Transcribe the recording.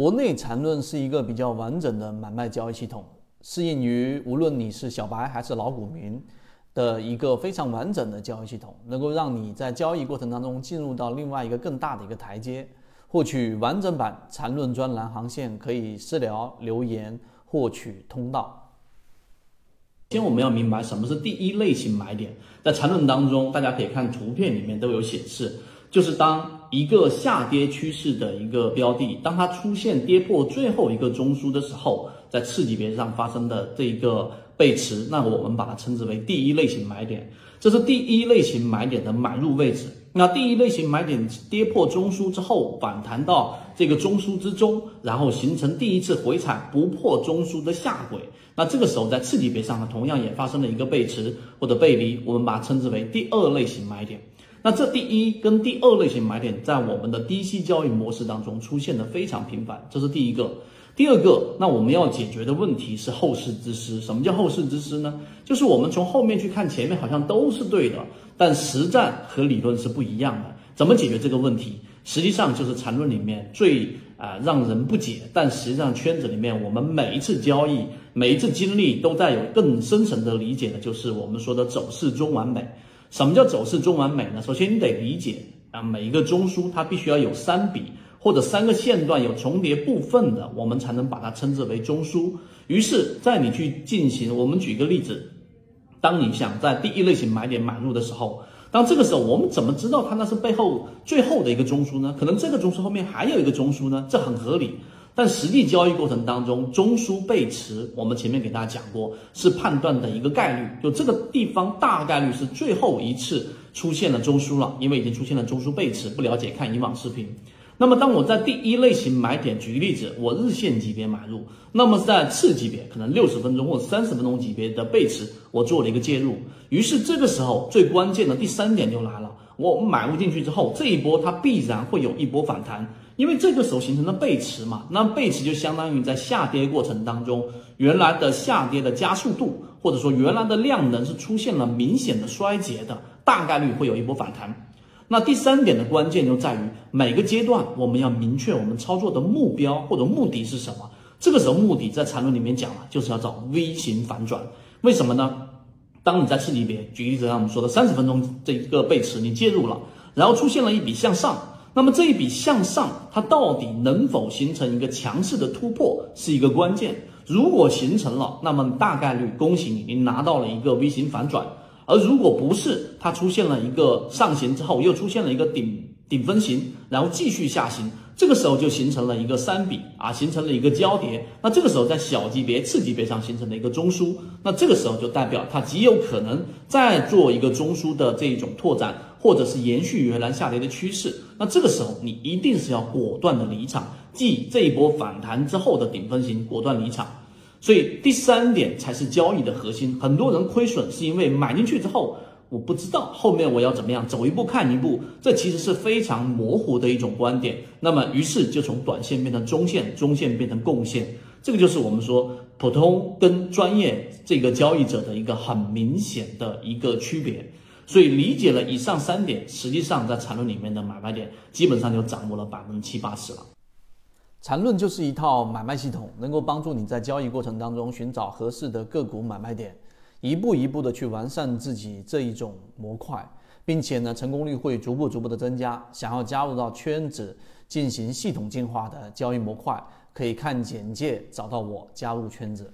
国内缠论是一个比较完整的买卖交易系统，适应于无论你是小白还是老股民的一个非常完整的交易系统，能够让你在交易过程当中进入到另外一个更大的一个台阶。获取完整版缠论专栏航线，可以私聊留言获取通道。先我们要明白什么是第一类型买点，在缠论当中，大家可以看图片里面都有显示，就是当一个下跌趋势的一个标的，当它出现跌破最后一个中枢的时候，在次级别上发生的这一个背驰，那我们把它称之为第一类型买点，这是第一类型买点的买入位置。那第一类型买点跌破中枢之后，反弹到这个中枢之中，然后形成第一次回踩不破中枢的下轨。那这个时候在次级别上呢，同样也发生了一个背驰或者背离，我们把它称之为第二类型买点。那这第一跟第二类型买点在我们的低息交易模式当中出现的非常频繁，这是第一个。第二个，那我们要解决的问题是后市之师。什么叫后市之师呢？就是我们从后面去看前面好像都是对的，但实战和理论是不一样的。怎么解决这个问题？实际上就是缠论里面最啊让人不解，但实际上圈子里面我们每一次交易、每一次经历都在有更深层的理解的，就是我们说的走势中完美。什么叫走势中完美呢？首先你得理解啊，每一个中枢它必须要有三笔。或者三个线段有重叠部分的，我们才能把它称之为中枢。于是，在你去进行，我们举个例子，当你想在第一类型买点买入的时候，当这个时候，我们怎么知道它那是背后最后的一个中枢呢？可能这个中枢后面还有一个中枢呢，这很合理。但实际交易过程当中，中枢背驰，我们前面给大家讲过，是判断的一个概率，就这个地方大概率是最后一次出现了中枢了，因为已经出现了中枢背驰。不了解，看以往视频。那么，当我在第一类型买点，举个例子，我日线级别买入，那么在次级别，可能六十分钟或三十分钟级别的背驰，我做了一个介入。于是这个时候最关键的第三点就来了，我们买入进去之后，这一波它必然会有一波反弹，因为这个时候形成了背驰嘛，那背驰就相当于在下跌过程当中，原来的下跌的加速度，或者说原来的量能是出现了明显的衰竭的，大概率会有一波反弹。那第三点的关键就在于每个阶段我们要明确我们操作的目标或者目的是什么。这个时候目的在缠论里面讲了，就是要找 V 型反转。为什么呢？当你在次级别，举例子，像我们说的三十分钟这一个背驰，你介入了，然后出现了一笔向上，那么这一笔向上它到底能否形成一个强势的突破，是一个关键。如果形成了，那么大概率恭喜你，你拿到了一个 V 型反转。而如果不是它出现了一个上行之后，又出现了一个顶顶分型，然后继续下行，这个时候就形成了一个三笔啊，形成了一个交叠。那这个时候在小级别、次级别上形成了一个中枢，那这个时候就代表它极有可能再做一个中枢的这一种拓展，或者是延续原来下跌的趋势。那这个时候你一定是要果断的离场，即这一波反弹之后的顶分型果断离场。所以第三点才是交易的核心。很多人亏损是因为买进去之后，我不知道后面我要怎么样，走一步看一步，这其实是非常模糊的一种观点。那么于是就从短线变成中线，中线变成共线，这个就是我们说普通跟专业这个交易者的一个很明显的一个区别。所以理解了以上三点，实际上在缠论里面的买卖点基本上就掌握了百分之七八十了。缠论就是一套买卖系统，能够帮助你在交易过程当中寻找合适的个股买卖点，一步一步的去完善自己这一种模块，并且呢，成功率会逐步逐步的增加。想要加入到圈子进行系统进化的交易模块，可以看简介找到我加入圈子。